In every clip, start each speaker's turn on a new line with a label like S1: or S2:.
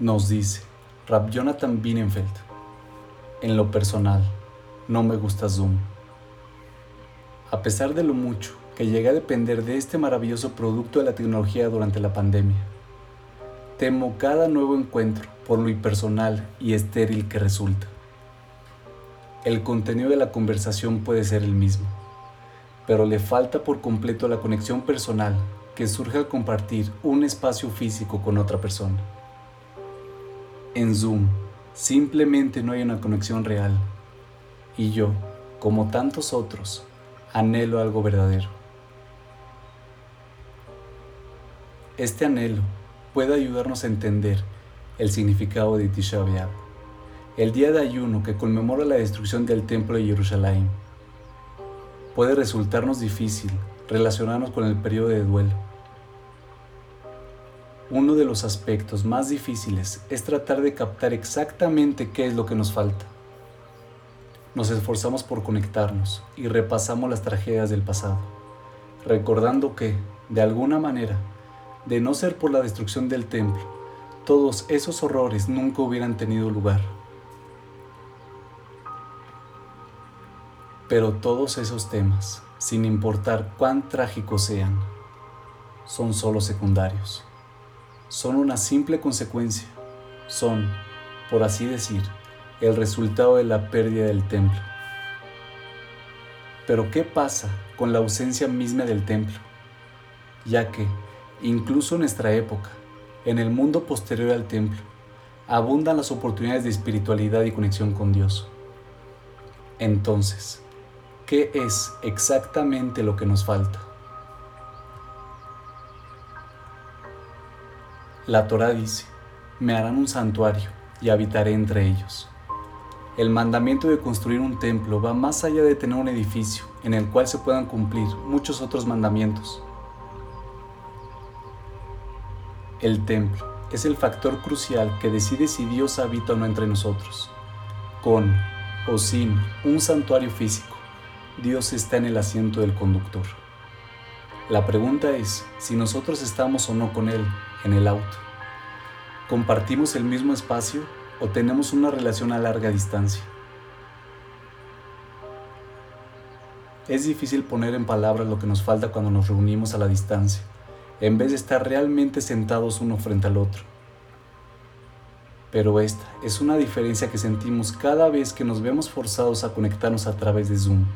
S1: Nos dice Rab Jonathan Bienenfeld. En lo personal, no me gusta Zoom. A pesar de lo mucho que llegué a depender de este maravilloso producto de la tecnología durante la pandemia, temo cada nuevo encuentro por lo impersonal y estéril que resulta. El contenido de la conversación puede ser el mismo, pero le falta por completo la conexión personal que surge al compartir un espacio físico con otra persona. En Zoom simplemente no hay una conexión real y yo, como tantos otros, anhelo algo verdadero. Este anhelo puede ayudarnos a entender el significado de Tisha B'Av, el día de ayuno que conmemora la destrucción del templo de Jerusalén. Puede resultarnos difícil relacionarnos con el periodo de duelo uno de los aspectos más difíciles es tratar de captar exactamente qué es lo que nos falta. Nos esforzamos por conectarnos y repasamos las tragedias del pasado, recordando que, de alguna manera, de no ser por la destrucción del templo, todos esos horrores nunca hubieran tenido lugar. Pero todos esos temas, sin importar cuán trágicos sean, son solo secundarios son una simple consecuencia, son, por así decir, el resultado de la pérdida del templo. Pero ¿qué pasa con la ausencia misma del templo? Ya que, incluso en nuestra época, en el mundo posterior al templo, abundan las oportunidades de espiritualidad y conexión con Dios. Entonces, ¿qué es exactamente lo que nos falta? La Torah dice, me harán un santuario y habitaré entre ellos. El mandamiento de construir un templo va más allá de tener un edificio en el cual se puedan cumplir muchos otros mandamientos. El templo es el factor crucial que decide si Dios habita o no entre nosotros. Con o sin un santuario físico, Dios está en el asiento del conductor. La pregunta es si nosotros estamos o no con Él en el auto. ¿Compartimos el mismo espacio o tenemos una relación a larga distancia? Es difícil poner en palabras lo que nos falta cuando nos reunimos a la distancia, en vez de estar realmente sentados uno frente al otro. Pero esta es una diferencia que sentimos cada vez que nos vemos forzados a conectarnos a través de Zoom.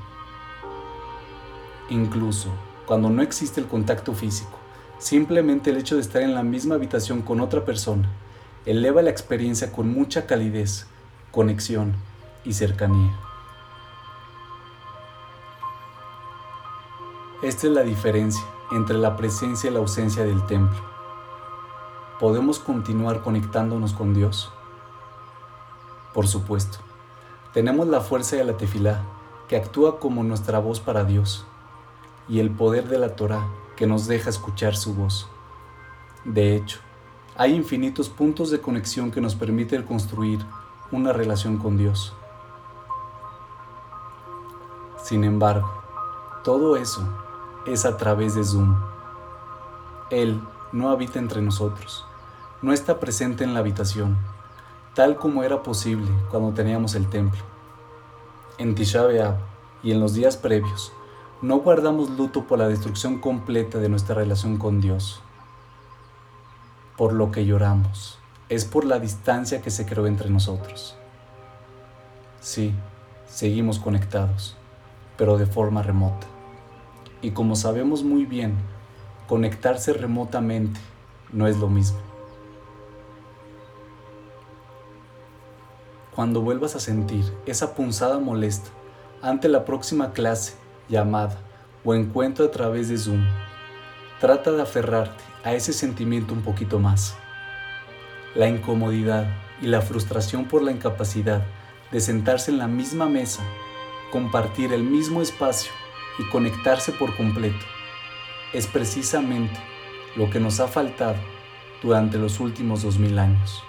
S1: Incluso cuando no existe el contacto físico, simplemente el hecho de estar en la misma habitación con otra persona eleva la experiencia con mucha calidez, conexión y cercanía. Esta es la diferencia entre la presencia y la ausencia del templo. ¿Podemos continuar conectándonos con Dios? Por supuesto. Tenemos la fuerza de la tefilá, que actúa como nuestra voz para Dios, y el poder de la Torah, que nos deja escuchar su voz. De hecho, hay infinitos puntos de conexión que nos permiten construir una relación con Dios. Sin embargo, todo eso es a través de Zoom. Él no habita entre nosotros, no está presente en la habitación, tal como era posible cuando teníamos el templo. En Tisha y en los días previos, no guardamos luto por la destrucción completa de nuestra relación con Dios por lo que lloramos, es por la distancia que se creó entre nosotros. Sí, seguimos conectados, pero de forma remota. Y como sabemos muy bien, conectarse remotamente no es lo mismo. Cuando vuelvas a sentir esa punzada molesta ante la próxima clase, llamada o encuentro a través de Zoom, trata de aferrarte a ese sentimiento un poquito más. La incomodidad y la frustración por la incapacidad de sentarse en la misma mesa, compartir el mismo espacio y conectarse por completo es precisamente lo que nos ha faltado durante los últimos dos mil años.